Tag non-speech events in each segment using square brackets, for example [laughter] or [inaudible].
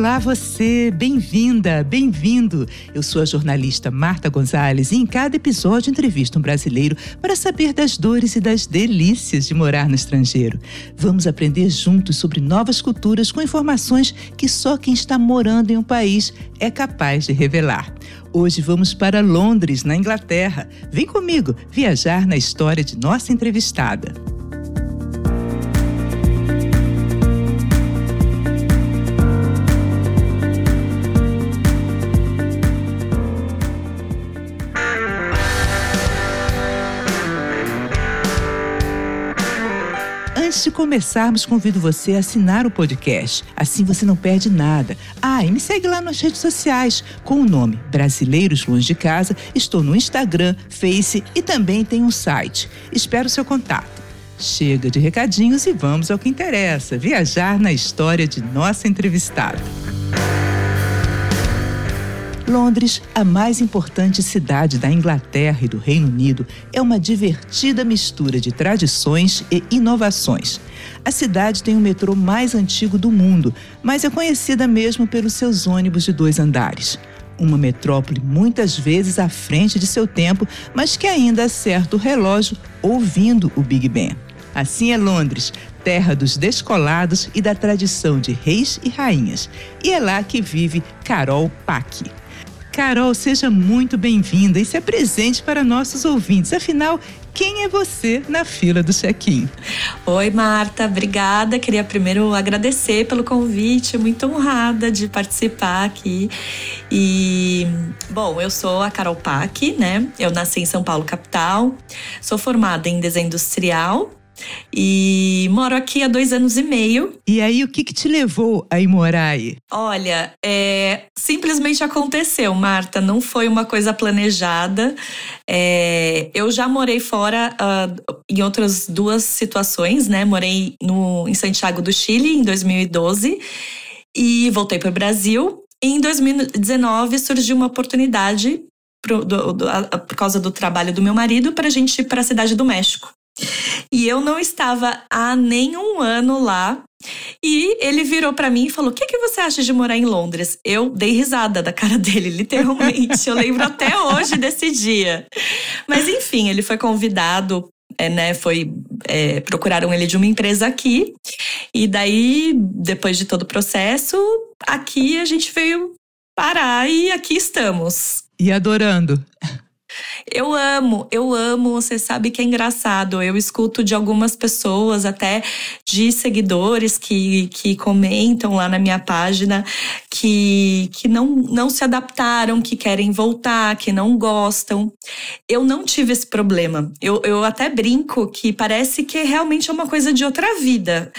Olá, você! Bem-vinda, bem-vindo! Eu sou a jornalista Marta Gonzalez e em cada episódio entrevisto um brasileiro para saber das dores e das delícias de morar no estrangeiro. Vamos aprender juntos sobre novas culturas com informações que só quem está morando em um país é capaz de revelar. Hoje vamos para Londres, na Inglaterra. Vem comigo viajar na história de nossa entrevistada. Antes de começarmos, convido você a assinar o podcast. Assim você não perde nada. Ah, e me segue lá nas redes sociais com o nome Brasileiros Longe de Casa. Estou no Instagram, Face e também tem um site. Espero seu contato. Chega de recadinhos e vamos ao que interessa: viajar na história de nossa entrevistada. Londres, a mais importante cidade da Inglaterra e do Reino Unido, é uma divertida mistura de tradições e inovações. A cidade tem o metrô mais antigo do mundo, mas é conhecida mesmo pelos seus ônibus de dois andares. Uma metrópole muitas vezes à frente de seu tempo, mas que ainda acerta o relógio ouvindo o Big Ben. Assim é Londres, terra dos descolados e da tradição de reis e rainhas. E é lá que vive Carol Pack. Carol, seja muito bem-vinda e se apresente para nossos ouvintes. Afinal, quem é você na fila do check-in? Oi, Marta, obrigada. Queria primeiro agradecer pelo convite, muito honrada de participar aqui. E, bom, eu sou a Carol Pack, né? Eu nasci em São Paulo, capital. Sou formada em desenho industrial e moro aqui há dois anos e meio. E aí, o que, que te levou a ir morar aí? Olha, é, simplesmente aconteceu, Marta. Não foi uma coisa planejada. É, eu já morei fora uh, em outras duas situações, né? Morei no, em Santiago do Chile em 2012 e voltei para o Brasil. E em 2019 surgiu uma oportunidade do, do, a, por causa do trabalho do meu marido para a gente ir para a cidade do México. E eu não estava há nenhum ano lá. E ele virou para mim e falou: O que, que você acha de morar em Londres? Eu dei risada da cara [laughs] dele, literalmente. eu lembro até hoje desse dia. Mas enfim, ele foi convidado é, né, foi é, procuraram ele de uma empresa aqui e daí depois de todo o processo aqui a gente veio parar e aqui estamos e adorando eu amo, eu amo. Você sabe que é engraçado. Eu escuto de algumas pessoas, até de seguidores que, que comentam lá na minha página, que, que não, não se adaptaram, que querem voltar, que não gostam. Eu não tive esse problema. Eu, eu até brinco que parece que realmente é uma coisa de outra vida.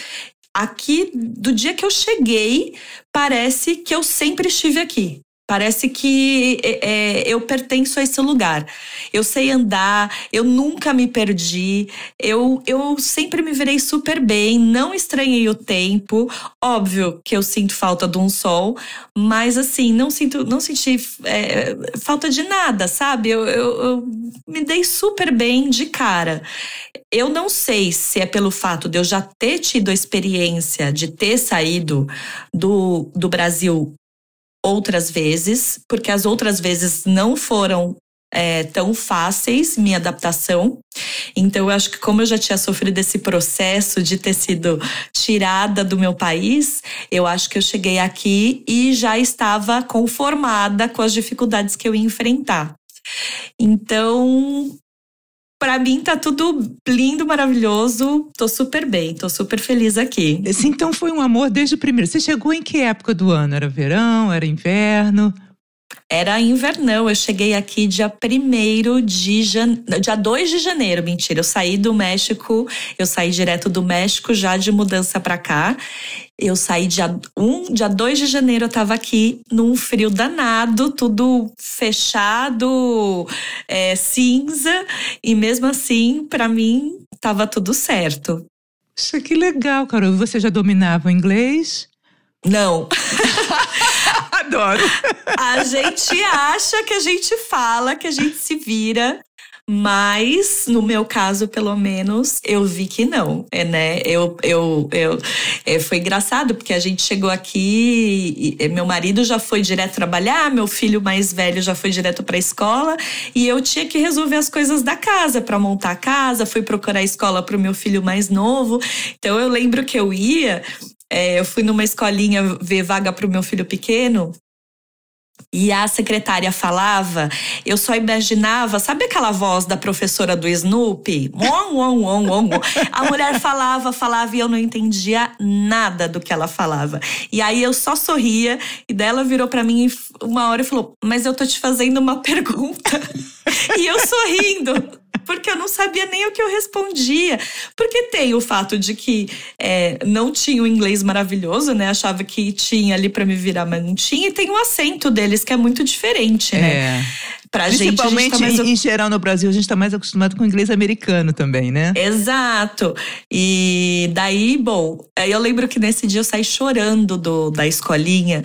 Aqui, do dia que eu cheguei, parece que eu sempre estive aqui. Parece que é, é, eu pertenço a esse lugar. Eu sei andar, eu nunca me perdi, eu, eu sempre me virei super bem, não estranhei o tempo. Óbvio que eu sinto falta de um sol, mas assim, não sinto, não senti é, falta de nada, sabe? Eu, eu, eu me dei super bem de cara. Eu não sei se é pelo fato de eu já ter tido a experiência de ter saído do, do Brasil outras vezes, porque as outras vezes não foram é, tão fáceis minha adaptação. Então, eu acho que como eu já tinha sofrido esse processo de ter sido tirada do meu país, eu acho que eu cheguei aqui e já estava conformada com as dificuldades que eu ia enfrentar. Então, para mim tá tudo lindo, maravilhoso. Tô super bem, tô super feliz aqui. Esse então foi um amor desde o primeiro. Você chegou em que época do ano? Era verão? Era inverno? Era invernão, eu cheguei aqui dia 1 de janeiro, dia 2 de janeiro, mentira. Eu saí do México, eu saí direto do México já de mudança para cá. Eu saí dia 1, dia 2 de janeiro eu tava aqui num frio danado, tudo fechado, é, cinza, e mesmo assim, para mim, tava tudo certo. Isso que legal, Carol. Você já dominava o inglês? Não. [laughs] Adoro. A gente acha que a gente fala, que a gente se vira, Mas, no meu caso, pelo menos, eu vi que não, é, né? Eu, eu, eu, é, foi engraçado, porque a gente chegou aqui, e, meu marido já foi direto trabalhar, meu filho mais velho já foi direto para a escola, e eu tinha que resolver as coisas da casa, para montar a casa, fui procurar escola para o meu filho mais novo. Então, eu lembro que eu ia, é, eu fui numa escolinha ver vaga para o meu filho pequeno, e a secretária falava, eu só imaginava, sabe aquela voz da professora do Snoopy? Om, om, om, om. A mulher falava, falava e eu não entendia nada do que ela falava. E aí eu só sorria e dela virou para mim uma hora e falou: "Mas eu tô te fazendo uma pergunta". [laughs] e eu sorrindo porque eu não sabia nem o que eu respondia. Porque tem o fato de que é, não tinha o inglês maravilhoso, né? Achava que tinha ali para me virar, mas não tinha. E tem o acento deles, que é muito diferente, né? É. Pra Principalmente gente, tá mais... em geral no Brasil, a gente está mais acostumado com o inglês americano também, né? Exato. E daí, bom, eu lembro que nesse dia eu saí chorando do, da escolinha.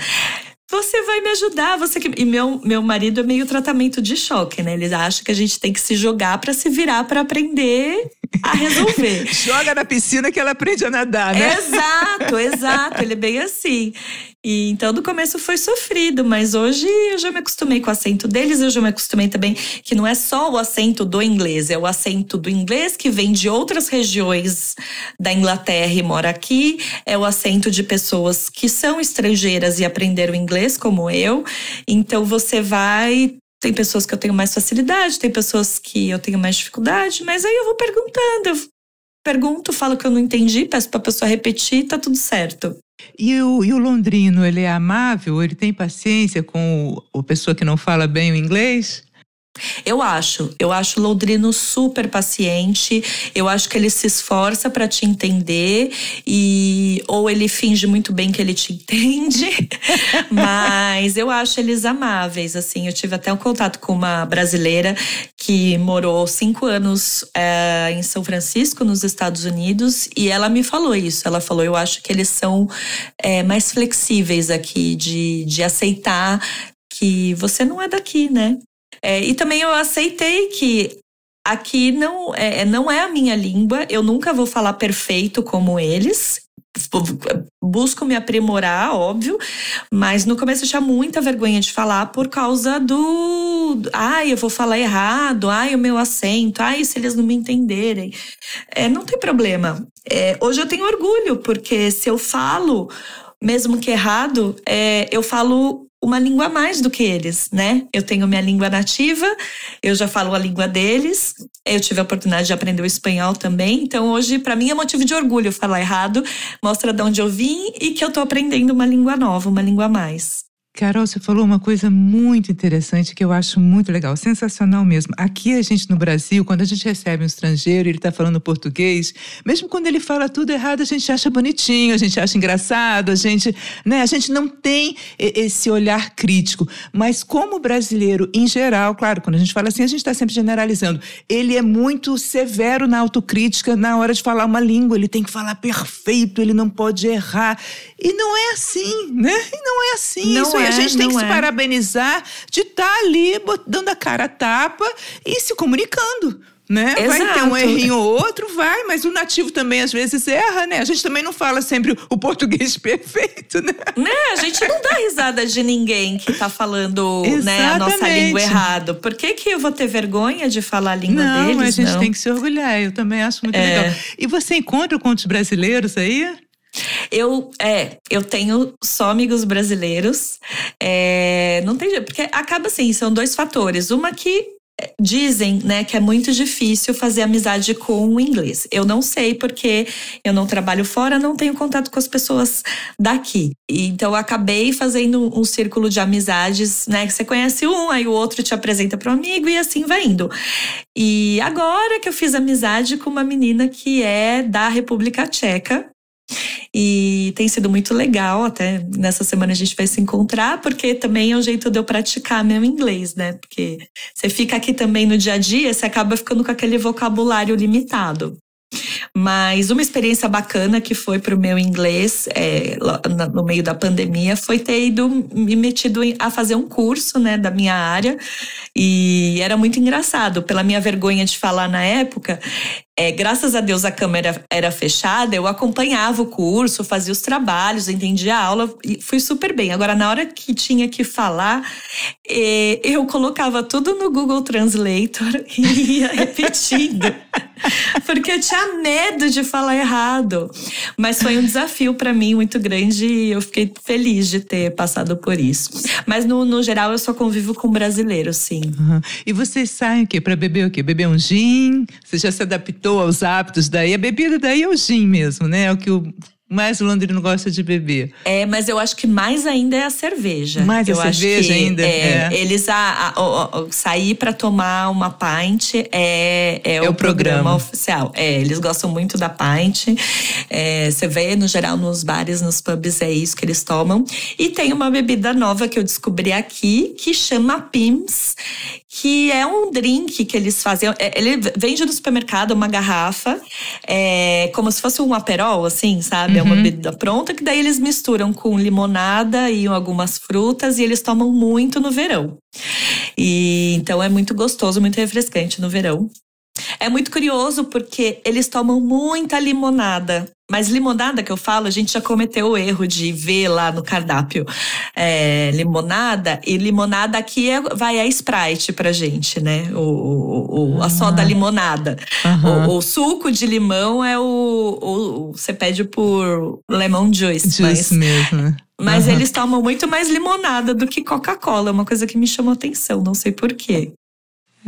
Você vai me ajudar, você que. E meu, meu marido é meio tratamento de choque, né? Ele acha que a gente tem que se jogar para se virar para aprender a resolver. [laughs] Joga na piscina que ela aprende a nadar, né? Exato, exato. Ele é bem assim. E então no começo foi sofrido, mas hoje eu já me acostumei com o acento deles, eu já me acostumei também que não é só o acento do inglês, é o acento do inglês que vem de outras regiões da Inglaterra e mora aqui, é o acento de pessoas que são estrangeiras e aprenderam inglês como eu. Então você vai tem pessoas que eu tenho mais facilidade, tem pessoas que eu tenho mais dificuldade, mas aí eu vou perguntando, eu pergunto, falo que eu não entendi, peço para a pessoa repetir, tá tudo certo. E o, e o londrino, ele é amável? Ele tem paciência com o, a pessoa que não fala bem o inglês? Eu acho, eu acho o Londrino super paciente. Eu acho que ele se esforça para te entender e ou ele finge muito bem que ele te [laughs] entende. Mas eu acho eles amáveis. Assim, eu tive até um contato com uma brasileira que morou cinco anos é, em São Francisco, nos Estados Unidos, e ela me falou isso. Ela falou: eu acho que eles são é, mais flexíveis aqui de, de aceitar que você não é daqui, né? É, e também eu aceitei que aqui não é, não é a minha língua, eu nunca vou falar perfeito como eles. Busco me aprimorar, óbvio, mas no começo eu tinha muita vergonha de falar por causa do. Ai, eu vou falar errado, ai, o meu acento, ai, se eles não me entenderem. É, não tem problema. É, hoje eu tenho orgulho, porque se eu falo, mesmo que errado, é, eu falo uma língua a mais do que eles, né? Eu tenho minha língua nativa, eu já falo a língua deles, eu tive a oportunidade de aprender o espanhol também, então hoje para mim é motivo de orgulho falar errado, mostra de onde eu vim e que eu tô aprendendo uma língua nova, uma língua a mais. Carol, você falou uma coisa muito interessante que eu acho muito legal, sensacional mesmo. Aqui a gente no Brasil, quando a gente recebe um estrangeiro e ele está falando português, mesmo quando ele fala tudo errado, a gente acha bonitinho, a gente acha engraçado, a gente, né, a gente não tem esse olhar crítico. Mas como brasileiro em geral, claro, quando a gente fala assim, a gente está sempre generalizando. Ele é muito severo na autocrítica na hora de falar uma língua, ele tem que falar perfeito, ele não pode errar. E não é assim, né? E não é assim. Não Isso é a gente tem que é. se parabenizar de estar tá ali dando a cara a tapa e se comunicando. Né? Exato. Vai ter um errinho ou outro, vai, mas o nativo também às vezes erra, né? A gente também não fala sempre o português [laughs] perfeito, né? Né? A gente não dá risada de ninguém que tá falando né, a nossa língua errado. Por que, que eu vou ter vergonha de falar a língua não, deles? A gente não, tem que se orgulhar. Eu também acho muito é. legal. E você encontra contos brasileiros aí? Eu, é, eu tenho só amigos brasileiros. É, não tem porque acaba assim, são dois fatores. Uma que é, dizem, né, que é muito difícil fazer amizade com o inglês. Eu não sei porque eu não trabalho fora, não tenho contato com as pessoas daqui. Então eu acabei fazendo um círculo de amizades, né, que você conhece um, aí o outro te apresenta para um amigo e assim vai indo. E agora que eu fiz amizade com uma menina que é da República Tcheca, e tem sido muito legal, até nessa semana a gente vai se encontrar, porque também é um jeito de eu praticar meu inglês, né? Porque você fica aqui também no dia a dia, você acaba ficando com aquele vocabulário limitado. Mas uma experiência bacana que foi para o meu inglês é, no meio da pandemia foi ter ido me metido a fazer um curso né, da minha área. E era muito engraçado. Pela minha vergonha de falar na época, é, graças a Deus a câmera era fechada, eu acompanhava o curso, fazia os trabalhos, entendia a aula e fui super bem. Agora, na hora que tinha que falar, é, eu colocava tudo no Google Translator [laughs] e ia repetindo. [laughs] porque eu tinha medo de falar errado. Mas foi um desafio para mim muito grande e eu fiquei feliz de ter passado por isso. Mas no, no geral, eu só convivo com brasileiros, sim. Uhum. E vocês saem o quê? Para beber o quê? Beber um gin? Você já se adaptou? Adaptou aos hábitos daí. A bebida daí é o gin mesmo, né? É o que o mais o londrino gosta de beber. É, mas eu acho que mais ainda é a cerveja. Mais eu a cerveja ainda? É, é. Eles, a, a, a, a sair para tomar uma pint é, é, é o, o programa. programa. oficial. É, eles gostam muito da pint. É, você vê, no geral, nos bares, nos pubs, é isso que eles tomam. E tem uma bebida nova que eu descobri aqui, que chama Pims, que é um drink que eles fazem. É, ele vende no supermercado uma garrafa, é, como se fosse um aperol, assim, sabe? Uhum. É uma uhum. bebida pronta, que daí eles misturam com limonada e algumas frutas e eles tomam muito no verão. E então é muito gostoso, muito refrescante no verão. É muito curioso porque eles tomam muita limonada. Mas limonada que eu falo, a gente já cometeu o erro de ver lá no cardápio é, limonada. E limonada aqui é, vai a Sprite pra gente, né? O, o, o a soda ah. limonada. Uhum. O, o, suco de limão é o, o, Você pede por lemon juice. Juice mas, mesmo. Mas uhum. eles tomam muito mais limonada do que Coca-Cola. É uma coisa que me chamou atenção, não sei porquê.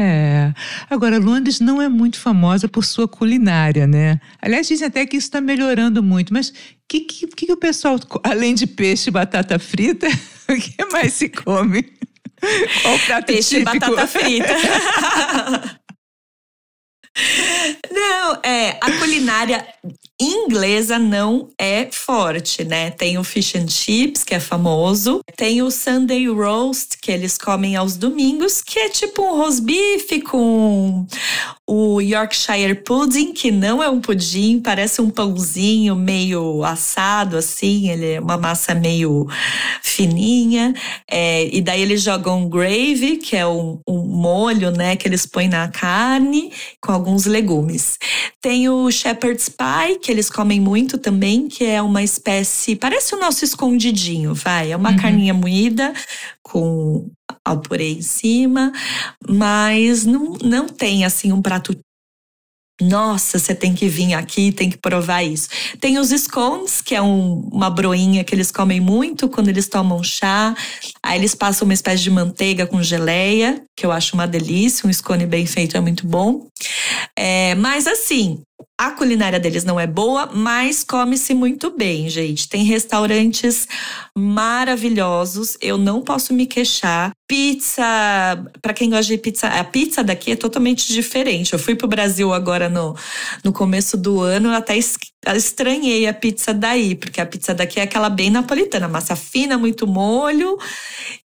É. Agora, Londres não é muito famosa por sua culinária, né? Aliás, dizem até que isso está melhorando muito. Mas o que, que, que, o pessoal, além de peixe e batata frita, [laughs] o que mais se come? Qual o prato peixe típico? Peixe e batata frita. [laughs] Não, é, a culinária inglesa não é forte, né? Tem o fish and chips, que é famoso, tem o Sunday roast, que eles comem aos domingos, que é tipo um rosbife com o Yorkshire pudding, que não é um pudim, parece um pãozinho meio assado, assim, ele é uma massa meio fininha. É, e daí eles jogam gravy, que é um, um molho, né, que eles põem na carne com alguns legumes. Tem o shepherd's pie, que eles comem muito também, que é uma espécie, parece o nosso escondidinho, vai, é uma uhum. carninha moída com ao purê em cima, mas não, não tem assim um prato nossa, você tem que vir aqui, tem que provar isso. Tem os scones, que é um, uma broinha que eles comem muito quando eles tomam chá. Aí eles passam uma espécie de manteiga com geleia, que eu acho uma delícia. Um scone bem feito é muito bom. É, mas assim, a culinária deles não é boa, mas come-se muito bem, gente. Tem restaurantes maravilhosos, eu não posso me queixar. Pizza, para quem gosta de pizza, a pizza daqui é totalmente diferente. Eu fui pro Brasil agora no, no começo do ano, até estranhei a pizza daí, porque a pizza daqui é aquela bem napolitana, massa fina, muito molho.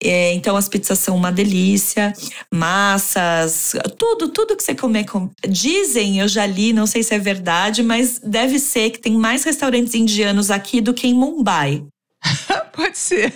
É, então as pizzas são uma delícia, massas, tudo, tudo que você comer. Dizem, eu já li, não sei se é verdade, mas deve ser que tem mais restaurantes indianos aqui do que em Mumbai. [laughs] Pode ser.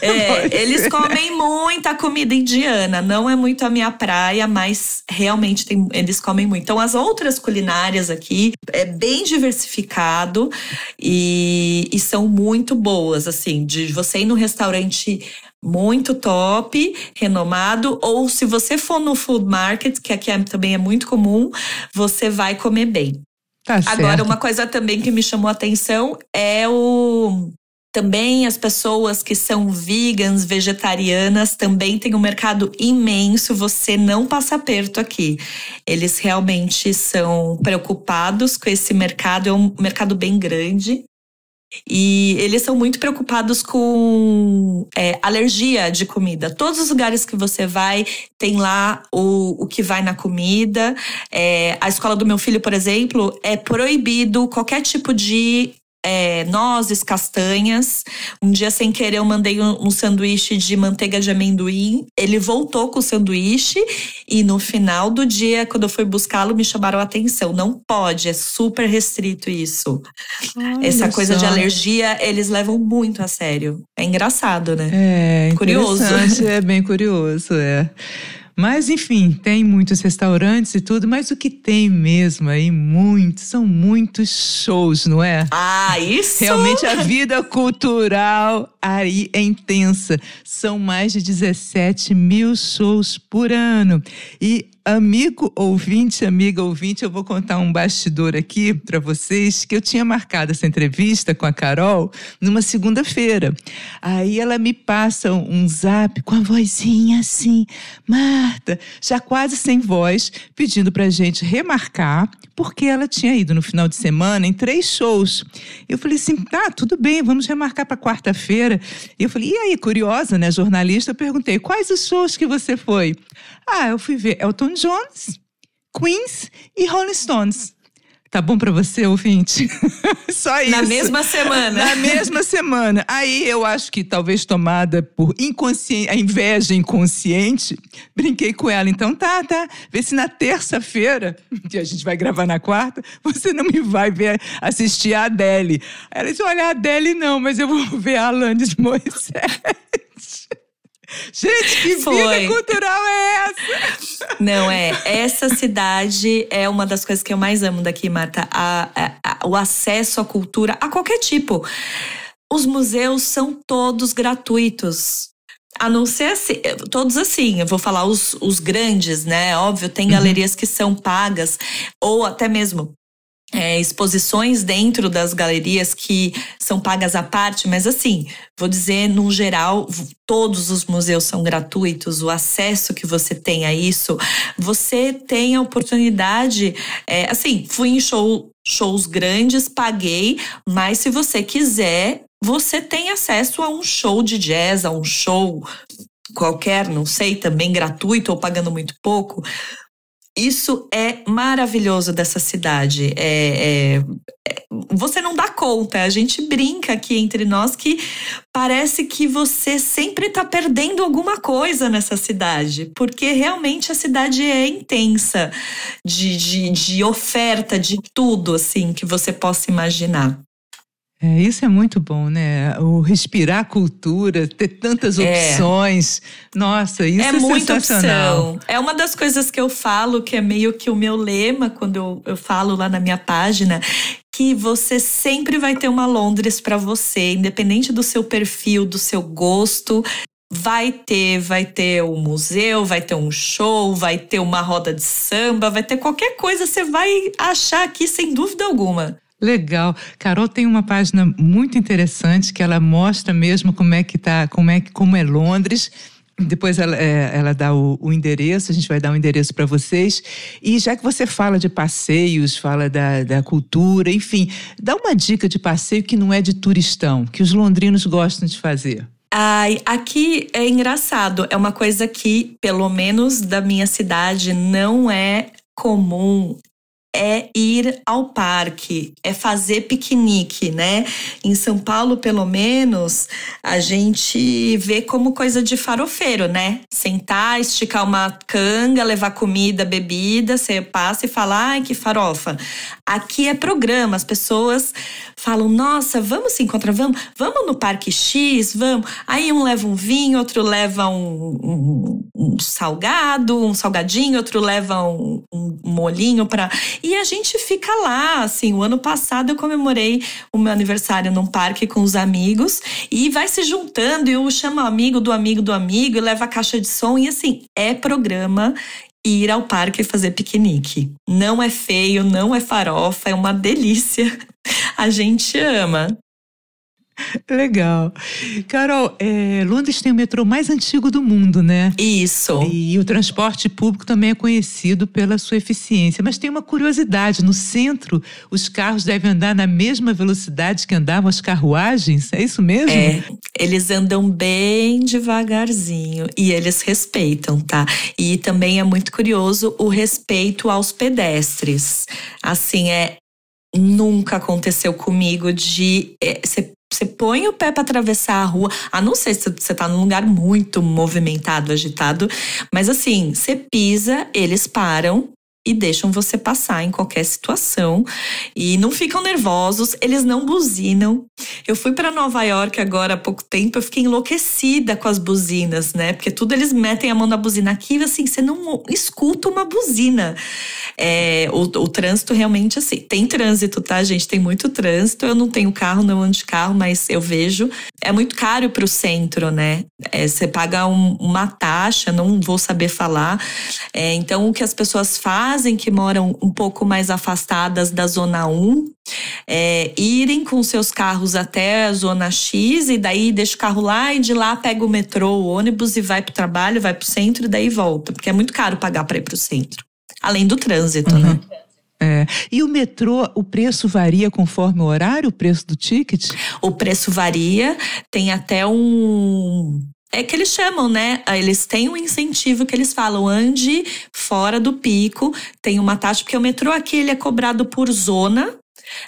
É, [laughs] Pode eles ser. comem muita comida indiana. Não é muito a minha praia, mas realmente tem, eles comem muito. Então, as outras culinárias aqui é bem diversificado e, e são muito boas. Assim, de você ir no restaurante muito top, renomado, ou se você for no food market, que aqui é, também é muito comum, você vai comer bem. Tá Agora, uma coisa também que me chamou a atenção é o também as pessoas que são vegans, vegetarianas, também tem um mercado imenso, você não passa perto aqui. Eles realmente são preocupados com esse mercado, é um mercado bem grande. E eles são muito preocupados com é, alergia de comida. Todos os lugares que você vai, tem lá o, o que vai na comida. É, a escola do meu filho, por exemplo, é proibido qualquer tipo de é, nozes, castanhas. Um dia, sem querer, eu mandei um, um, sanduíche de manteiga de amendoim. Ele voltou com o sanduíche e no final do dia, quando eu fui buscá-lo, me chamaram a atenção. Não pode, é super restrito isso. Olha Essa coisa só. de alergia, eles levam muito a sério. É engraçado, né? É, curioso. [laughs] É bem curioso, é. Mas, enfim, tem muitos restaurantes e tudo, mas o que tem mesmo aí, muitos, são muitos shows, não é? Ah, isso! Realmente a vida cultural aí é intensa. São mais de 17 mil shows por ano. E Amigo ouvinte, amiga ouvinte, eu vou contar um bastidor aqui para vocês que eu tinha marcado essa entrevista com a Carol numa segunda-feira. Aí ela me passa um zap com a vozinha assim, Marta, já quase sem voz, pedindo para gente remarcar, porque ela tinha ido no final de semana em três shows. Eu falei assim, tá, tudo bem, vamos remarcar para quarta-feira. E eu falei, e aí, curiosa, né, jornalista, eu perguntei, quais os shows que você foi? Ah, eu fui ver Elton Jones, Queens e Rolling Stones. Tá bom para você, ouvinte? [laughs] Só isso. Na mesma semana. Na mesma semana. Aí eu acho que talvez tomada por inconsciente, a inveja inconsciente, brinquei com ela. Então tá, tá. Vê se na terça-feira, que a gente vai gravar na quarta, você não me vai ver assistir a Adele. Ela disse: olha, a Adele não, mas eu vou ver a Alanis Moisés. [laughs] Gente, que Foi. vida cultural é essa? Não é. Essa cidade é uma das coisas que eu mais amo daqui, Marta. A, a, a, o acesso à cultura, a qualquer tipo. Os museus são todos gratuitos. A não ser assim, todos assim, eu vou falar os, os grandes, né? Óbvio, tem uhum. galerias que são pagas, ou até mesmo é, exposições dentro das galerias que são pagas à parte, mas assim, vou dizer, no geral, todos os museus são gratuitos, o acesso que você tem a isso, você tem a oportunidade, é, assim, fui em show, shows grandes, paguei, mas se você quiser, você tem acesso a um show de jazz, a um show qualquer, não sei, também gratuito ou pagando muito pouco. Isso é maravilhoso dessa cidade. É, é, é, você não dá conta. A gente brinca aqui entre nós que parece que você sempre está perdendo alguma coisa nessa cidade, porque realmente a cidade é intensa de, de, de oferta de tudo assim que você possa imaginar. É, isso é muito bom, né? O respirar cultura, ter tantas é. opções. É. Nossa, isso é, é sensacional. Opção. É uma das coisas que eu falo, que é meio que o meu lema quando eu, eu falo lá na minha página, que você sempre vai ter uma Londres para você, independente do seu perfil, do seu gosto. Vai ter, vai ter um museu, vai ter um show, vai ter uma roda de samba, vai ter qualquer coisa, você vai achar aqui sem dúvida alguma. Legal. Carol tem uma página muito interessante que ela mostra mesmo como é que tá, como é como é Londres. Depois ela, é, ela dá o, o, endereço, a gente vai dar o um endereço para vocês. E já que você fala de passeios, fala da, da cultura, enfim, dá uma dica de passeio que não é de turistão, que os londrinos gostam de fazer. Ai, aqui é engraçado, é uma coisa que, pelo menos da minha cidade, não é comum é ir ao parque, é fazer piquenique, né? Em São Paulo, pelo menos, a gente vê como coisa de farofeiro, né? Sentar, esticar uma canga, levar comida, bebida, você passa e fala, ai, que farofa. Aqui é programa, as pessoas falam, nossa, vamos se encontrar, vamos, vamos no Parque X, vamos. Aí um leva um vinho, outro leva um, um, um salgado, um salgadinho, outro leva um, um molinho para e a gente fica lá, assim, o ano passado eu comemorei o meu aniversário num parque com os amigos e vai se juntando e eu chamo amigo do amigo do amigo e leva a caixa de som e assim, é programa ir ao parque fazer piquenique. Não é feio, não é farofa, é uma delícia. [laughs] A gente ama. [laughs] Legal. Carol, é, Londres tem o metrô mais antigo do mundo, né? Isso. E o transporte público também é conhecido pela sua eficiência. Mas tem uma curiosidade: no centro, os carros devem andar na mesma velocidade que andavam as carruagens? É isso mesmo? É, eles andam bem devagarzinho e eles respeitam, tá? E também é muito curioso o respeito aos pedestres. Assim, é nunca aconteceu comigo de é, você põe o pé para atravessar a rua, a não ser se você tá num lugar muito movimentado, agitado, mas assim, você pisa, eles param, e deixam você passar em qualquer situação e não ficam nervosos, eles não buzinam. Eu fui para Nova York agora há pouco tempo, eu fiquei enlouquecida com as buzinas, né? Porque tudo eles metem a mão na buzina aqui, assim, você não escuta uma buzina. É, o, o trânsito realmente assim, tem trânsito, tá, gente? Tem muito trânsito. Eu não tenho carro, não ando de carro, mas eu vejo. É muito caro para o centro, né? É, você paga um, uma taxa, não vou saber falar. É, então, o que as pessoas fazem fazem que moram um pouco mais afastadas da zona 1 é, irem com seus carros até a zona X e daí deixa o carro lá e de lá pega o metrô, o ônibus e vai para o trabalho, vai para o centro e daí volta, porque é muito caro pagar para ir para o centro. Além do trânsito, uhum. né? É. E o metrô, o preço varia conforme o horário, o preço do ticket? O preço varia, tem até um é que eles chamam, né? Eles têm um incentivo que eles falam, ande fora do pico, tem uma taxa, porque o metrô aqui ele é cobrado por zona,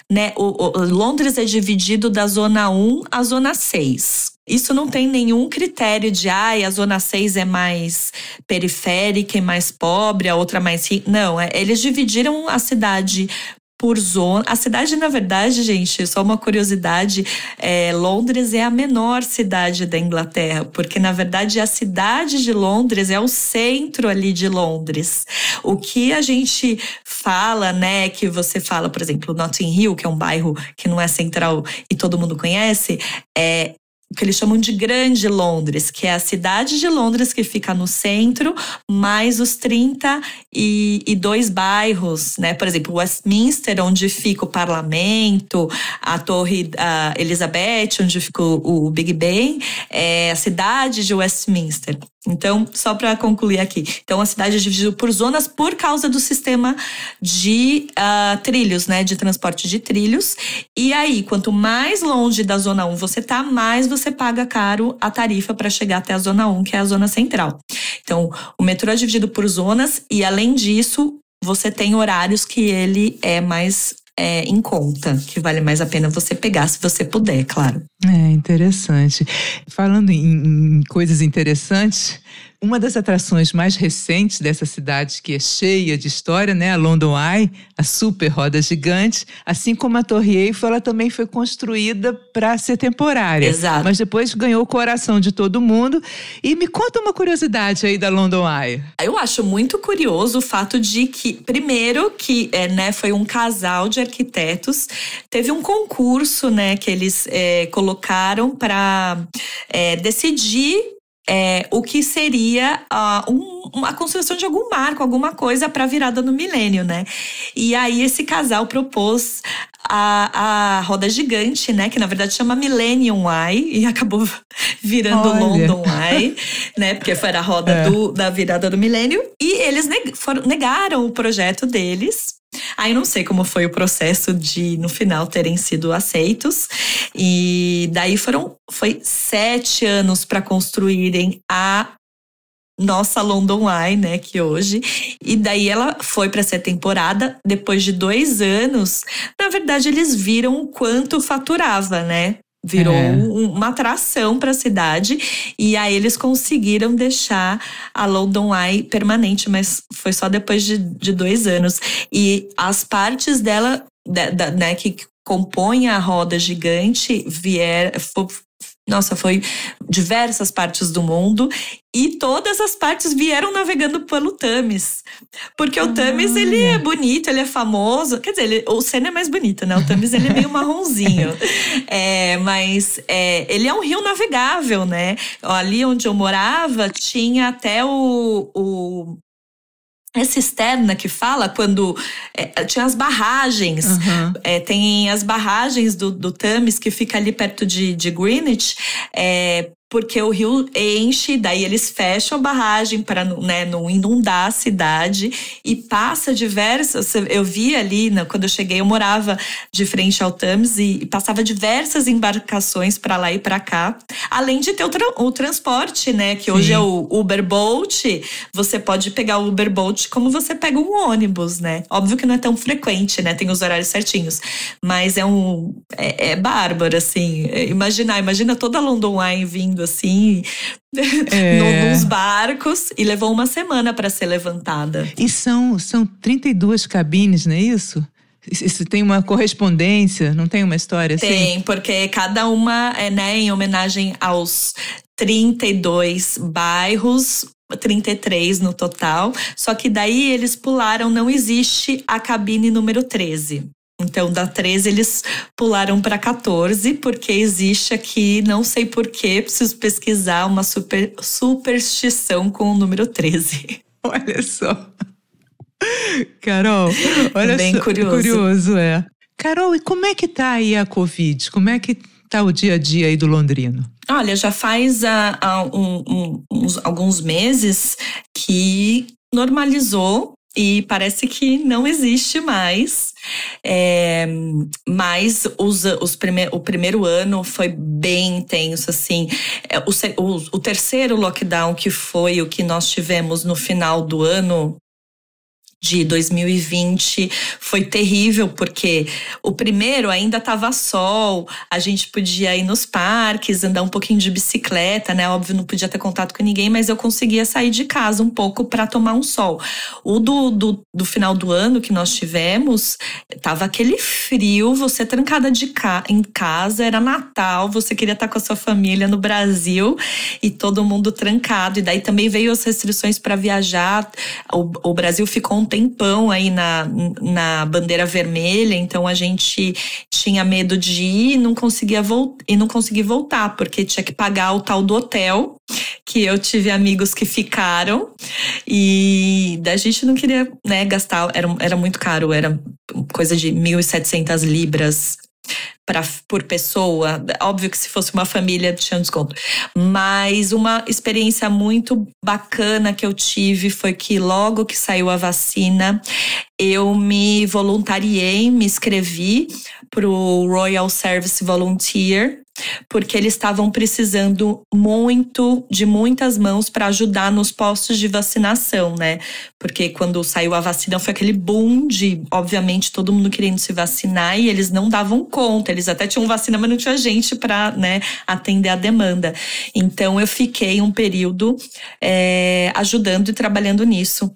né? O, o Londres é dividido da zona 1 à zona 6. Isso não tem nenhum critério de, ai, ah, a zona 6 é mais periférica e mais pobre, a outra mais rica. Não, é, eles dividiram a cidade por zona. A cidade, na verdade, gente, só uma curiosidade: é, Londres é a menor cidade da Inglaterra, porque na verdade a cidade de Londres é o centro ali de Londres. O que a gente fala, né, que você fala, por exemplo, Notting Hill, que é um bairro que não é central e todo mundo conhece, é o que eles chamam de Grande Londres, que é a cidade de Londres que fica no centro, mais os 32 bairros, né? Por exemplo, Westminster, onde fica o parlamento, a Torre a Elizabeth, onde fica o, o Big Ben, é a cidade de Westminster. Então, só para concluir aqui. Então, a cidade é dividida por zonas por causa do sistema de uh, trilhos, né? De transporte de trilhos. E aí, quanto mais longe da zona 1 você tá, mais você paga caro a tarifa para chegar até a zona 1, que é a zona central. Então, o metrô é dividido por zonas e, além disso, você tem horários que ele é mais é, em conta, que vale mais a pena você pegar se você puder, claro. É interessante. Falando em, em coisas interessantes, uma das atrações mais recentes dessa cidade, que é cheia de história, né? a London Eye, a super roda gigante, assim como a Torre Eiffel, ela também foi construída para ser temporária. Exato. Mas depois ganhou o coração de todo mundo. E me conta uma curiosidade aí da London Eye. Eu acho muito curioso o fato de que, primeiro, que é, né, foi um casal de arquitetos, teve um concurso né, que eles é, colocaram para é, decidir é, o que seria uh, um, a construção de algum marco, alguma coisa para a virada no milênio, né? E aí esse casal propôs a, a roda gigante, né? Que na verdade chama Millennium Eye e acabou [laughs] virando Olha. London Eye, né? Porque foi a roda é. do, da virada do milênio. E eles neg foram, negaram o projeto deles Aí não sei como foi o processo de, no final, terem sido aceitos. E daí foram foi sete anos para construírem a nossa London Eye, né, que hoje. E daí ela foi para ser temporada depois de dois anos. Na verdade, eles viram o quanto faturava, né? Virou é. uma atração para a cidade e aí eles conseguiram deixar a London Eye permanente, mas foi só depois de, de dois anos. E as partes dela, da, da, né, que compõem a roda gigante, vier, nossa, foi diversas partes do mundo e todas as partes vieram navegando pelo Thames. Porque o Thames, ele é bonito, ele é famoso. Quer dizer, ele, o Sena é mais bonito, né? O Thames, ele é meio marronzinho. [laughs] É, mas é, ele é um rio navegável, né? Ali onde eu morava, tinha até o, o é cisterna que fala quando é, tinha as barragens. Uhum. É, tem as barragens do, do Thames que fica ali perto de, de Greenwich. É, porque o rio enche, daí eles fecham a barragem para né, não inundar a cidade e passa diversas. Eu vi ali, né, quando eu cheguei, eu morava de frente ao Thames e, passava diversas embarcações para lá e para cá, além de ter o, tra o transporte, né? Que Sim. hoje é o Uber Boat. Você pode pegar o Uber Boat como você pega um ônibus, né? Óbvio que não é tão frequente, né? Tem os horários certinhos, mas é um é, é bárbaro, assim. Imaginar, imagina toda London Eye vindo assim, [laughs] é. nos barcos, e levou uma semana para ser levantada. E são, são 32 cabines, não é isso? Isso tem uma correspondência, não tem uma história assim? Tem, porque cada uma é né, em homenagem aos 32 bairros 33 no total. Só que daí eles pularam, não existe a cabine número 13. Então, da 13 eles pularam para 14, porque existe aqui, não sei porquê, preciso pesquisar uma super, superstição com o número 13. [laughs] Olha só. Carol, olha Bem só. curioso. curioso, é. Carol, e como é que tá aí a Covid? Como é que tá o dia a dia aí do londrino? Olha, já faz uh, uh, um, um, uns, alguns meses que normalizou e parece que não existe mais. É, mas os, os prime o primeiro ano foi bem intenso, assim. É, o, o, o terceiro lockdown, que foi o que nós tivemos no final do ano, de 2020 foi terrível, porque o primeiro ainda estava sol, a gente podia ir nos parques, andar um pouquinho de bicicleta, né? Óbvio, não podia ter contato com ninguém, mas eu conseguia sair de casa um pouco para tomar um sol. O do, do, do, final do ano que nós tivemos, tava aquele frio, você trancada de ca em casa, era Natal, você queria estar com a sua família no Brasil e todo mundo trancado. E daí também veio as restrições para viajar. O, o Brasil ficou um tempão aí na, na bandeira vermelha, então a gente tinha medo de ir e não conseguia voltar e não consegui voltar, porque tinha que pagar o tal do hotel, que eu tive amigos que ficaram e da gente não queria, né, gastar, era, era muito caro, era coisa de 1.700 libras pra, por pessoa. Óbvio que se fosse uma família tinha um desconto. Mas uma experiência muito bacana que eu tive foi que logo que saiu a vacina, eu me voluntariei, me inscrevi para o Royal Service Volunteer porque eles estavam precisando muito de muitas mãos para ajudar nos postos de vacinação, né? Porque quando saiu a vacina foi aquele boom de, obviamente, todo mundo querendo se vacinar e eles não davam conta. Eles até tinham vacina, mas não tinha gente para né, atender a demanda. Então eu fiquei um período é, ajudando e trabalhando nisso.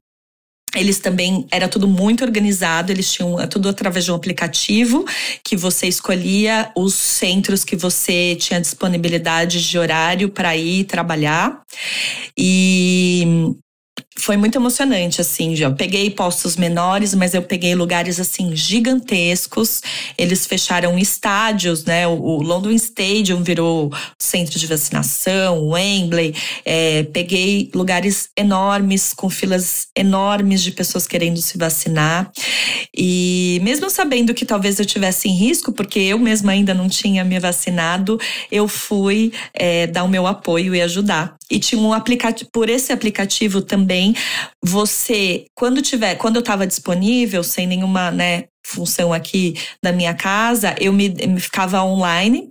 Eles também era tudo muito organizado, eles tinham é tudo através de um aplicativo que você escolhia os centros que você tinha disponibilidade de horário para ir trabalhar. E foi muito emocionante, assim, já peguei postos menores, mas eu peguei lugares, assim, gigantescos. Eles fecharam estádios, né? O, London Stadium virou centro de vacinação, o Wembley. É, peguei lugares enormes, com filas enormes de pessoas querendo se vacinar. E mesmo sabendo que talvez eu tivesse em risco, porque eu mesma ainda não tinha me vacinado, eu fui é, dar o meu apoio e ajudar. E tinha um aplicativo, por esse aplicativo também, você, quando tiver, quando eu estava disponível, sem nenhuma, né, função aqui da minha casa, eu me, me ficava online.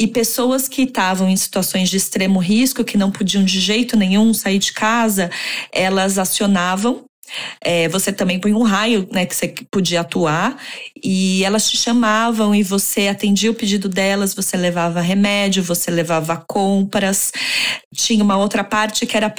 E pessoas que estavam em situações de extremo risco, que não podiam de jeito nenhum sair de casa, elas acionavam. É, você também põe um raio, né, que você podia atuar, e elas te chamavam e você atendia o pedido delas, você levava remédio, você levava compras. Tinha uma outra parte que era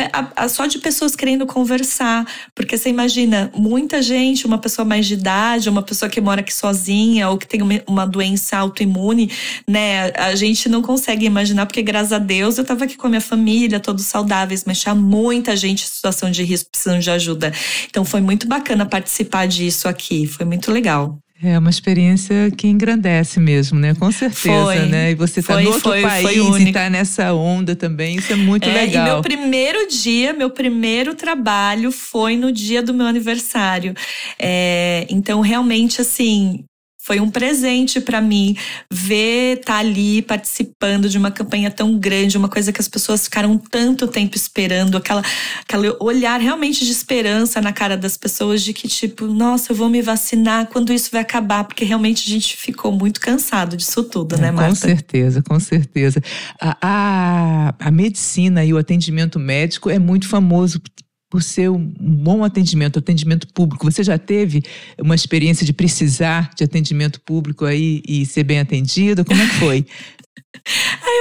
só de pessoas querendo conversar, porque você imagina, muita gente, uma pessoa mais de idade, uma pessoa que mora aqui sozinha ou que tem uma, doença autoimune, né, a gente não consegue imaginar, porque graças a Deus eu estava aqui com a minha família, todos saudáveis, mas tinha muita gente em situação de risco precisando de ajuda. Então foi muito bacana participar disso aqui, foi muito legal. É uma experiência que engrandece mesmo, né? Com certeza, foi, né? E você está no outro foi, país foi e está nessa onda também, isso é muito é, legal. E meu primeiro dia, meu primeiro trabalho foi no dia do meu aniversário. É, então, realmente, assim, foi um presente para mim ver estar tá ali participando de uma campanha tão grande, uma coisa que as pessoas ficaram tanto tempo esperando, aquela, aquele olhar realmente de esperança na cara das pessoas de que tipo, nossa, eu vou me vacinar, quando isso vai acabar, porque realmente a gente ficou muito cansado disso tudo, né, Marta? Com certeza, com certeza. A, a, a medicina e o atendimento médico é muito famoso por ser um bom atendimento, atendimento público. Você já teve uma experiência de precisar de atendimento público aí e ser bem atendido? Como é que foi? [laughs]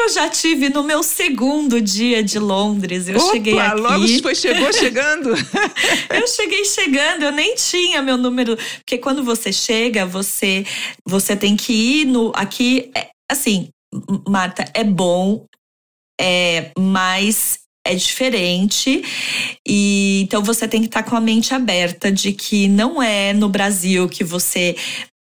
Eu já tive no meu segundo dia de Londres. Eu Opa, cheguei aqui. logo foi, chegou chegando. [laughs] eu cheguei chegando, eu nem tinha meu número. Porque quando você chega, você, você tem que ir no. Aqui, é, assim, Marta, é bom, é, mas é diferente e então você tem que estar tá com a mente aberta de que não é no Brasil que você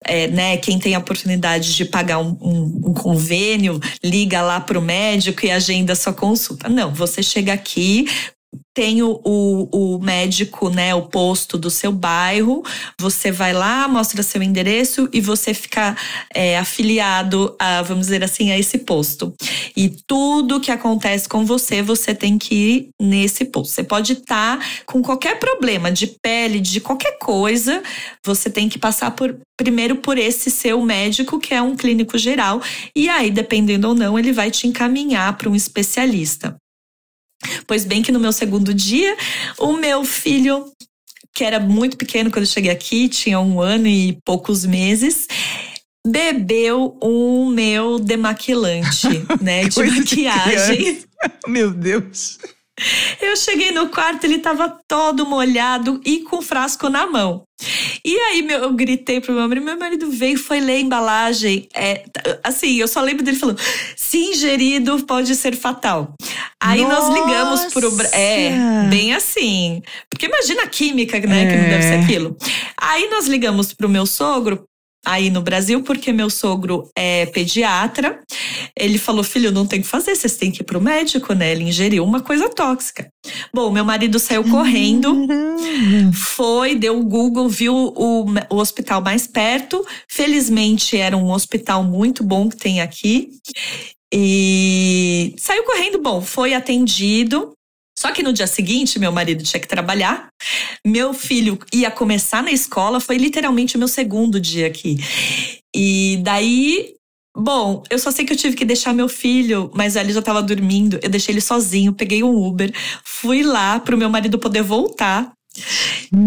é, né, quem tem a oportunidade de pagar um, um, um convênio, liga lá para o médico e agenda sua consulta. Não, você chega aqui tem o, o, o, médico, né, o posto do seu bairro. Você vai lá, mostra seu endereço e você fica é, afiliado a, vamos dizer assim, a esse posto. E tudo que acontece com você, você tem que ir nesse posto. Você pode estar tá com qualquer problema de pele, de qualquer coisa, você tem que passar por primeiro por esse seu médico, que é um clínico geral, e aí, dependendo ou não, ele vai te encaminhar para um especialista. Pois bem que no meu segundo dia, o meu filho, que era muito pequeno quando eu cheguei aqui, tinha um ano e poucos meses, bebeu o meu demaquilante, [laughs] né, de maquiagem. De [laughs] meu Deus. Eu cheguei no quarto, ele estava todo molhado e com o frasco na mão. E aí meu, eu gritei pro meu marido, meu marido veio, foi ler a embalagem. É, assim, eu só lembro dele falando: se ingerido pode ser fatal. Aí Nossa. nós ligamos pro. É, bem assim. Porque imagina a química, né? É. Que não deve ser é. aquilo. Aí nós ligamos pro meu sogro aí no Brasil, porque meu sogro é pediatra. Ele falou: filho, não tem que fazer, vocês têm que ir pro médico, né? Ele ingeriu uma coisa tóxica. Bom, meu marido saiu correndo, foi, deu o Google, viu o, o hospital mais perto. Felizmente era um hospital muito bom que tem aqui. E saiu correndo, bom, foi atendido. Só que no dia seguinte, meu marido tinha que trabalhar. Meu filho ia começar na escola, foi literalmente o meu segundo dia aqui. E daí Bom, eu só sei que eu tive que deixar meu filho, mas ele já tava dormindo. Eu deixei ele sozinho, peguei um Uber, fui lá pro meu marido poder voltar.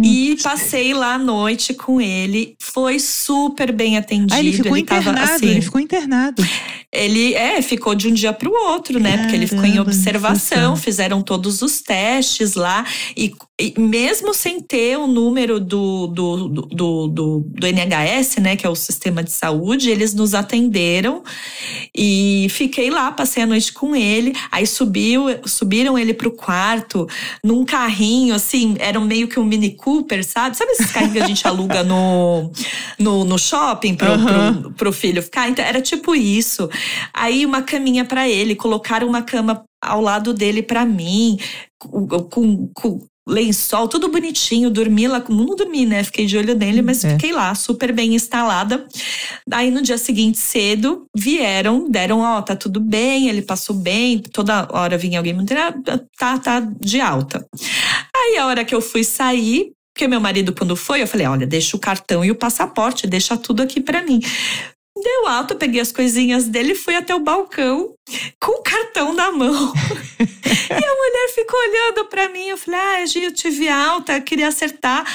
E passei lá à noite com ele. Foi super bem atendido. Ah, ele ficou ele internado, tava, assim, ele ficou internado. Ele é, ficou de um dia para o outro, né? Caramba, Porque ele ficou em observação, fizeram todos os testes lá. E, e, mesmo sem ter o número do, do, do, do, do NHS, né? Que é o sistema de saúde, eles nos atenderam. E fiquei lá, passei a noite com ele. Aí subiu, subiram ele pro quarto, num carrinho, assim, era meio que um Mini Cooper, sabe? Sabe esses carrinhos que a gente aluga no, no, no shopping pro, uhum. pro, pro filho ficar? Então, era tipo isso. Aí uma caminha para ele, colocaram uma cama ao lado dele para mim, com, com, lençol, tudo bonitinho. Dormi lá, não dormi, né? Fiquei de olho nele, mas é. fiquei lá, super bem instalada. Aí no dia seguinte, cedo, vieram, deram, ó, oh, tá tudo bem, ele passou bem, toda hora vinha alguém me tá, tá de alta. Aí a hora que eu fui sair, porque meu marido, quando foi, eu falei: olha, deixa o cartão e o passaporte, deixa tudo aqui para mim. Deu alto, peguei as coisinhas dele e fui até o balcão com o cartão na mão. e a mulher ficou olhando para mim. Eu falei, ah, eu tive alta, queria acertar.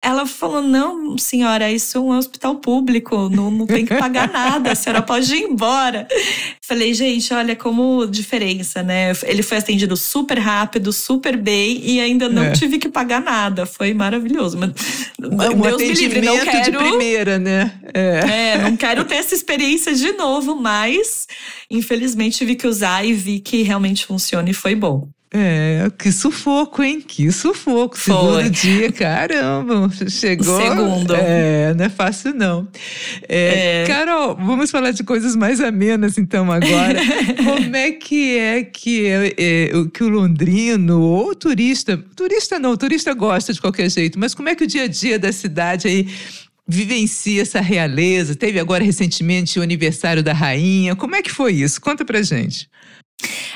Ela falou: não, senhora, isso é um hospital público, não, não tem que pagar nada, a senhora pode ir embora. Falei, gente, olha como diferença, né? Ele foi atendido super rápido, super bem e ainda não é. tive que pagar nada. Foi maravilhoso. Mas, um Deus me livre, não quero. De primeira, né? É. é, não quero ter essa experiência de novo, mas infelizmente tive que usar e vi que realmente funciona e foi bom. É, que sufoco, hein? Que sufoco. Segundo Foi. dia, caramba, chegou. Segundo. É, não é fácil, não. É, é. Carol, vamos falar de coisas mais amenas, então, agora. [laughs] como é que é que, é, é, que o londrino ou o turista, turista não, o turista gosta de qualquer jeito, mas como é que o dia a dia da cidade aí vivencia essa realeza? Teve agora recentemente o aniversário da rainha. Como é que foi isso? Conta pra gente.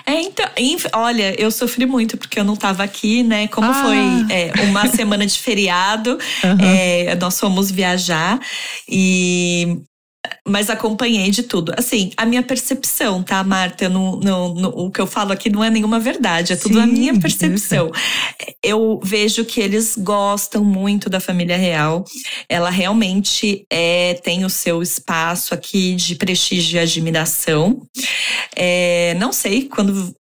É, então, olha, eu sofri muito porque eu não estava aqui, né? Como ah. foi é, uma semana de feriado, [laughs] uhum. é, nós fomos viajar e mas acompanhei de tudo. Assim, a minha percepção, tá, Marta? O que eu falo aqui não é nenhuma verdade, é tudo Sim, a minha percepção. Isso. Eu vejo que eles gostam muito da família real. Ela realmente é, tem o seu espaço aqui de prestígio e admiração. É, não sei quando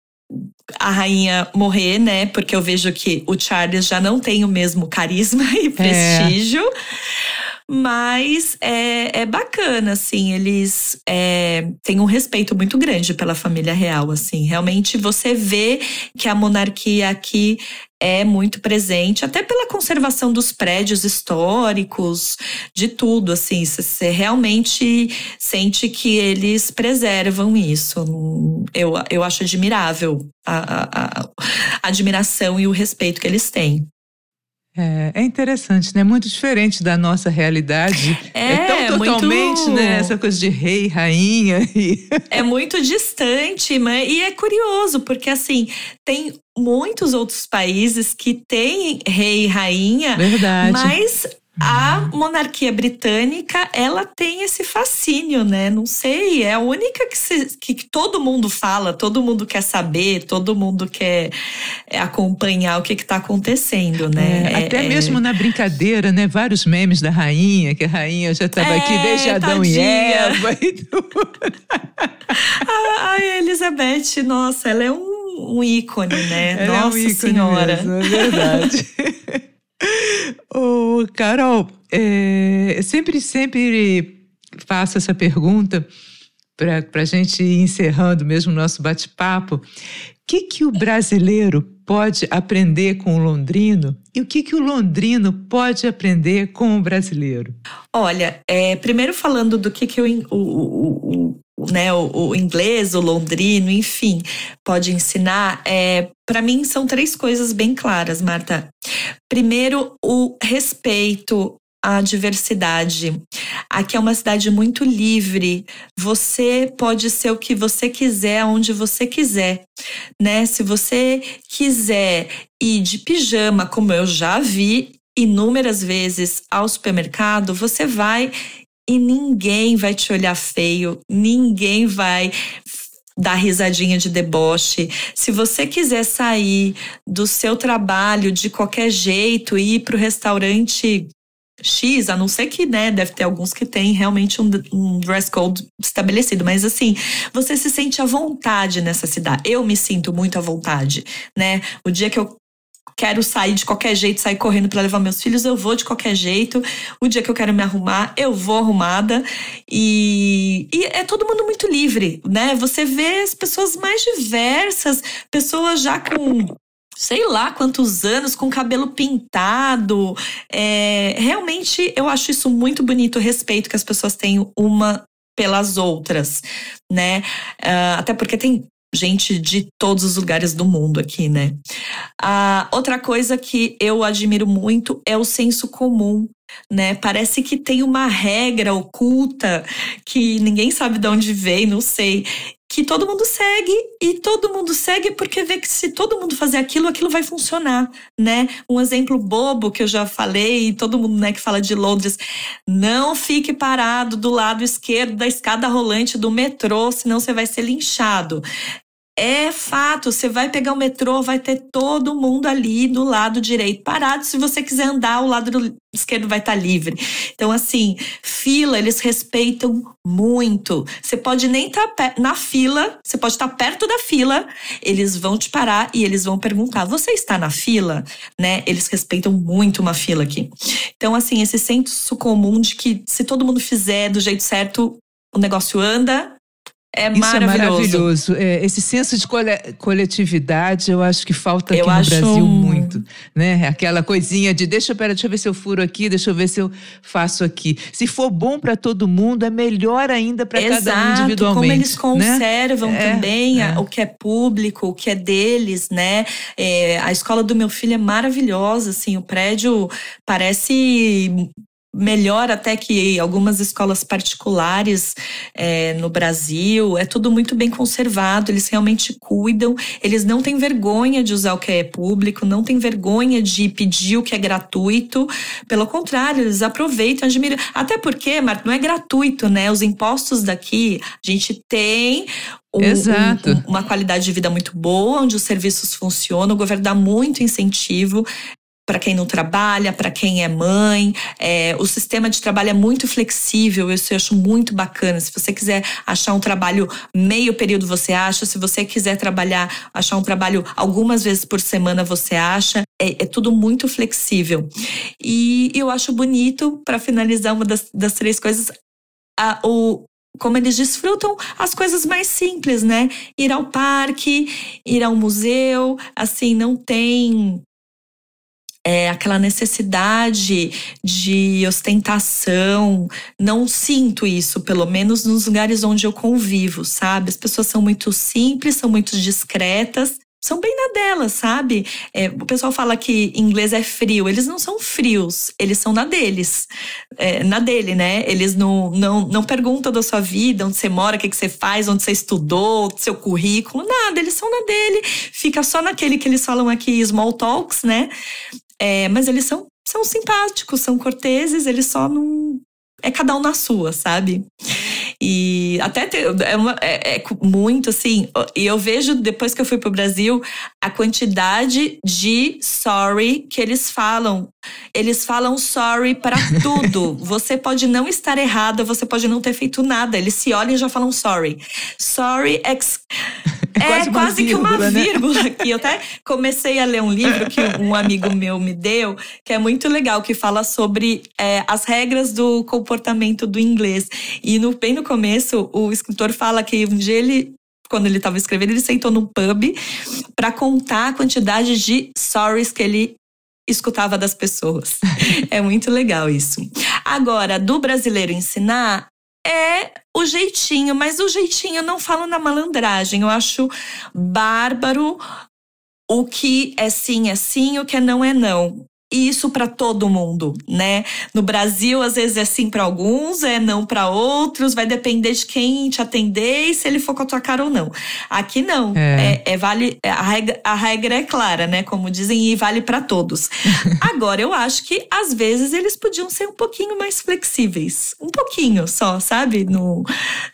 a rainha morrer, né? Porque eu vejo que o Charles já não tem o mesmo carisma [laughs] e é. prestígio. É. Mas é, é bacana, assim, eles é, têm um respeito muito grande pela família real, assim. Realmente você vê que a monarquia aqui é muito presente, até pela conservação dos prédios históricos, de tudo, assim, você realmente sente que eles preservam isso. Eu, eu acho admirável a, a, a admiração e o respeito que eles têm. É, é, interessante, né? Muito diferente da nossa realidade. É, é tão totalmente, muito... né? Essa coisa de rei, rainha. [laughs] E... É muito distante, mas e é curioso, porque assim, tem muitos outros países que têm rei e rainha, Verdade. mas a monarquia britânica, ela tem esse fascínio, né? Não sei, é a única que, se, que todo mundo fala, todo mundo quer saber, todo mundo quer é, acompanhar o que está acontecendo, né? É, até é, mesmo na brincadeira, né? Vários memes da rainha, que a rainha já estava aqui é, desde Adão tadinha. e Eva e tudo. [laughs] a, a Elizabeth, nossa, ela é um, um ícone, né? Ela nossa é um ícone Senhora. Mesmo, é verdade. [laughs] [laughs] Ô, Carol, é, sempre, sempre faço essa pergunta para a gente ir encerrando mesmo o nosso bate-papo. O que, que o brasileiro pode aprender com o londrino e o que, que o londrino pode aprender com o brasileiro? Olha, é, primeiro falando do que, que o, o, o, né, o, o, inglês, o londrino, enfim, pode ensinar, é, para mim são três coisas bem claras, Marta. Primeiro, o respeito à diversidade. Aqui é uma cidade muito livre. Você pode ser o que você quiser, onde você quiser, né? Se você quiser ir de pijama, como eu já vi inúmeras vezes ao supermercado, você vai e ninguém vai te olhar feio, ninguém vai dar risadinha de deboche. Se você quiser sair do seu trabalho de qualquer jeito e ir para o restaurante X, a não ser que, né, deve ter alguns que têm realmente um, um, dress code estabelecido, mas assim, você se sente à vontade nessa cidade. Eu me sinto muito à vontade, né? O dia que eu quero sair de qualquer jeito, sair correndo para levar meus filhos, eu vou de qualquer jeito. O dia que eu quero me arrumar, eu vou arrumada. E, e é todo mundo muito livre, né? Você vê as pessoas mais diversas, pessoas já com sei lá quantos anos, com cabelo pintado. É, realmente eu acho isso muito bonito, o respeito que as pessoas têm uma pelas outras, né? Uh, até porque tem gente de todos os lugares do mundo aqui, né? Outra coisa que eu admiro muito é o senso comum, né? Parece que tem uma regra oculta que ninguém sabe de onde vem, não sei, que todo mundo segue e todo mundo segue porque vê que se todo mundo fazer aquilo, aquilo vai funcionar, né? Um exemplo bobo que eu já falei, todo mundo né, que fala de Londres, não fique parado do lado esquerdo da escada rolante do metrô, senão você vai ser linchado. É fato, você vai pegar o metrô, vai ter todo mundo ali do lado direito parado. Se você quiser andar, o lado esquerdo vai estar tá livre. Então, assim, fila, eles respeitam muito. Você pode nem estar tá na fila, você pode estar tá perto da fila, eles vão te parar e eles vão perguntar: você está na fila? Né? Eles respeitam muito uma fila aqui. Então, assim, esse senso comum de que se todo mundo fizer do jeito certo, o negócio anda, é Isso maravilhoso. é maravilhoso. É, esse senso de coletividade, eu acho que falta aqui eu no Brasil muito. Né? Aquela coisinha de deixa, pera, deixa eu ver se eu furo aqui, deixa eu ver se eu faço aqui. Se for bom para todo mundo, é melhor ainda para cada um individualmente. Como eles né? conservam né? também é. o que é público, o que é deles, né? É, a escola do meu filho é maravilhosa, assim, o prédio parece melhor até que algumas escolas particulares é, no Brasil. É tudo muito bem conservado, eles realmente cuidam, eles não têm vergonha de usar o que é público, não têm vergonha de pedir o que é gratuito. Pelo contrário, eles aproveitam, admiram. Até porque, Marta, não é gratuito, né? Os impostos daqui, a gente tem um, Exato. Um, uma qualidade de vida muito boa, onde os serviços funcionam, o governo dá muito incentivo para quem não trabalha, para quem é mãe. É, o sistema de trabalho é muito flexível, isso eu acho muito bacana. Se você quiser achar um trabalho meio período, você acha. Se você quiser trabalhar, achar um trabalho algumas vezes por semana, você acha. É, é tudo muito flexível. E eu acho bonito, para finalizar, uma das, das três coisas, a, o, como eles desfrutam as coisas mais simples, né? Ir ao parque, ir ao museu, assim, não tem é, aquela necessidade de ostentação. Não sinto isso, pelo menos nos lugares onde eu convivo, sabe? As pessoas são muito simples, são muito discretas. São bem na delas, sabe? É, o pessoal fala que inglês é frio. Eles não são frios, eles são na deles. É, na dele, né? Eles não, não, não perguntam da sua vida, onde você mora, o que, que você faz, onde você estudou, seu currículo, nada. Eles são na dele. Fica só naquele que eles falam aqui, small talks, né? É, mas eles são, são simpáticos, são corteses, eles só não. É cada um na sua, sabe? E até é, uma, é, é, muito assim. E eu vejo, depois que eu fui pro Brasil, a quantidade de sorry que eles falam. Eles falam sorry para tudo. [laughs] você pode não estar errada, você pode não ter feito nada. Eles se olham e já falam sorry. Sorry, ex é, [laughs] quase, que uma né? vírgula [laughs] aqui. Eu até comecei a ler um livro que um amigo meu me deu, que é muito legal, que fala sobre é, as regras do comportamento do inglês. E no, bem no começo, o escritor fala que um dia ele quando ele estava escrevendo, ele sentou num pub para contar a quantidade de stories que ele escutava das pessoas. [laughs] é muito legal isso. Agora, do brasileiro ensinar, é o jeitinho, mas o jeitinho eu não falo na malandragem. Eu acho bárbaro o que é sim é sim, o que é não é não isso para todo mundo, né? No Brasil, às vezes é sim para alguns, é não para outros, vai depender de quem te atender e se ele for com a tua cara ou não. Aqui não, é, é, é vale a regra, a regra é clara, né? Como dizem, e vale para todos. [laughs] Agora, eu acho que às vezes eles podiam ser um pouquinho mais flexíveis, um pouquinho só, sabe? No,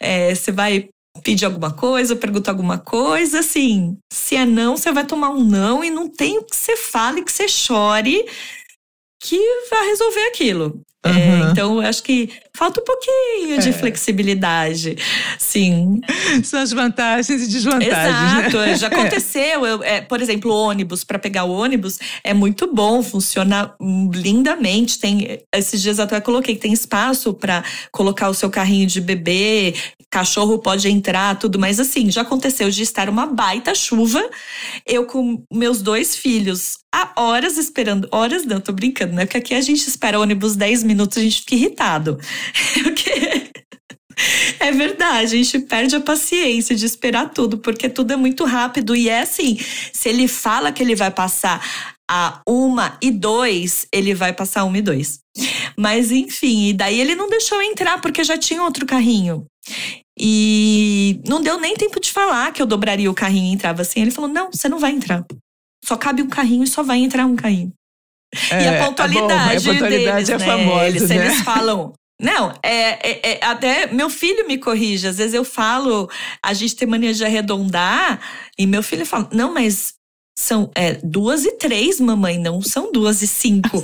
é, você vai pedir alguma coisa, perguntar alguma coisa, assim, se é não, você vai tomar um não e não tem o que você fale, que você chore, que vai resolver aquilo. Uhum. É, então, eu acho que falta um pouquinho é. de flexibilidade. Sim. São as vantagens e desvantagens. Exato. Né? Já [laughs] aconteceu. Eu, é, por exemplo, o ônibus, para pegar o ônibus, é muito bom, funciona lindamente. Tem, esses dias até coloquei que tem espaço para colocar o seu carrinho de bebê, cachorro pode entrar, tudo. Mas assim, já aconteceu de estar uma baita chuva, eu com meus dois filhos há horas esperando. Horas não, tô brincando, né? Porque aqui a gente espera ônibus 10 minutos, a gente fica irritado. [laughs] É verdade, a gente perde a paciência de esperar tudo, porque tudo é muito rápido. E é assim: se ele fala que ele vai passar a uma e dois, ele vai passar uma e dois. Mas enfim, e daí ele não deixou entrar, porque já tinha outro carrinho. E não deu nem tempo de falar que eu dobraria o carrinho e entrava assim. Ele falou: não, você não vai entrar. Só cabe um carrinho e só vai entrar um carrinho. É, e a pontualidade, é bom, a pontualidade deles, é né? famosa, eles, né? eles falam. [laughs] Não, é, é, é, até meu filho me corrige. Às vezes eu falo, a gente tem mania de arredondar, e meu filho fala: Não, mas são é, duas e três, mamãe, não são duas e cinco.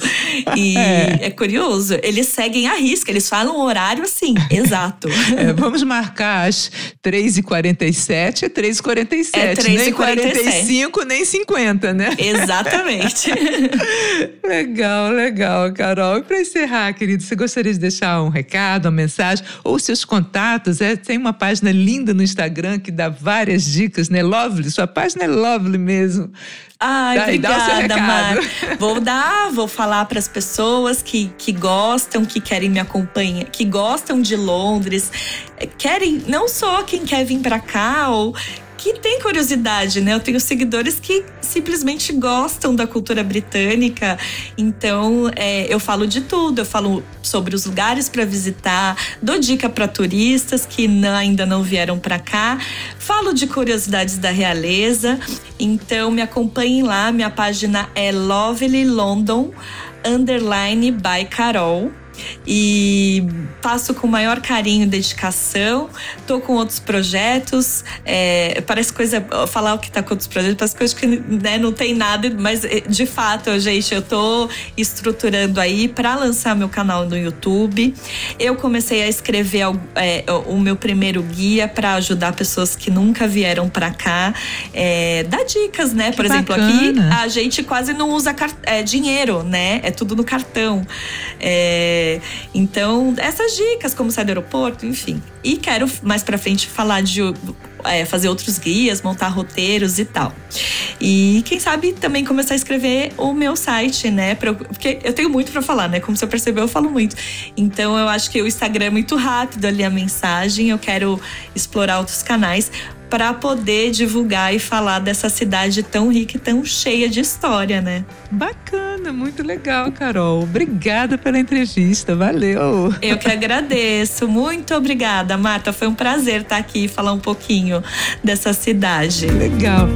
E [laughs] é, é curioso, eles seguem a risca, eles falam o horário assim, [laughs] exato. É, vamos marcar as 3h47 é 3h47. É 3 nem 45, nem 50, né? Exatamente. [laughs] legal, legal, Carol. E para encerrar, querido, você gostaria de deixar um recado, uma mensagem, ou seus contatos? É, tem uma página linda no Instagram que dá várias dicas, né? Lovely, sua página é lovely mesmo. Ai, Daí, obrigada, Mar. Vou dar, vou falar para as pessoas que, que gostam, que querem me acompanhar, que gostam de Londres, querem não só quem quer vir para cá ou que tem curiosidade, né? Eu tenho seguidores que simplesmente gostam da cultura britânica. Então, é, eu falo de tudo. Eu falo sobre os lugares para visitar, dou dica para turistas que não, ainda não vieram para cá. Falo de curiosidades da realeza. Então, me acompanhem lá. Minha página é Lovely London underline by Carol e faço com maior carinho e dedicação. Tô com outros projetos. É, parece coisa. Falar o que tá com outros projetos, parece coisa que né, não tem nada, mas é, de fato, gente, eu tô estruturando aí para lançar meu canal no YouTube. Eu comecei a escrever é, o meu primeiro guia para ajudar pessoas que nunca vieram para cá. É, dar dicas, né? Que Por exemplo, bacana. aqui a gente quase não usa é, dinheiro, né? É tudo no cartão. É, então, essas dicas, como sair do aeroporto, enfim. E quero mais pra frente falar de é, fazer outros guias, montar roteiros e tal. E quem sabe também começar a escrever o meu site, né? Pra, porque eu tenho muito para falar, né? Como você percebeu, eu falo muito. Então eu acho que o Instagram é muito rápido ali a mensagem. Eu quero explorar outros canais para poder divulgar e falar dessa cidade tão rica e tão cheia de história, né? Bacana, muito legal, Carol. Obrigada pela entrevista, valeu. Eu que agradeço, muito obrigada, Marta. Foi um prazer estar aqui e falar um pouquinho dessa cidade. Legal.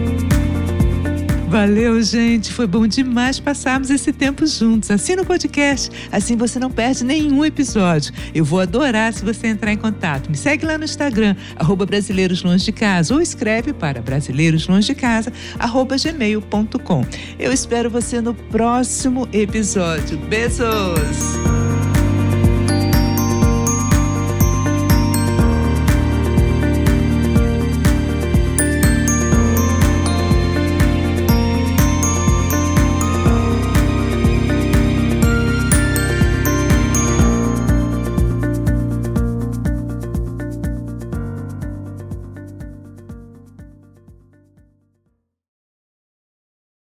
Valeu, gente. Foi bom demais passarmos esse tempo juntos. Assina o podcast, assim você não perde nenhum episódio. Eu vou adorar se você entrar em contato. Me segue lá no Instagram, arroba Brasileiros Longe de Casa, ou escreve para brasileiroslongedecasa, arroba gmail.com. Eu espero você no próximo episódio. Beijos!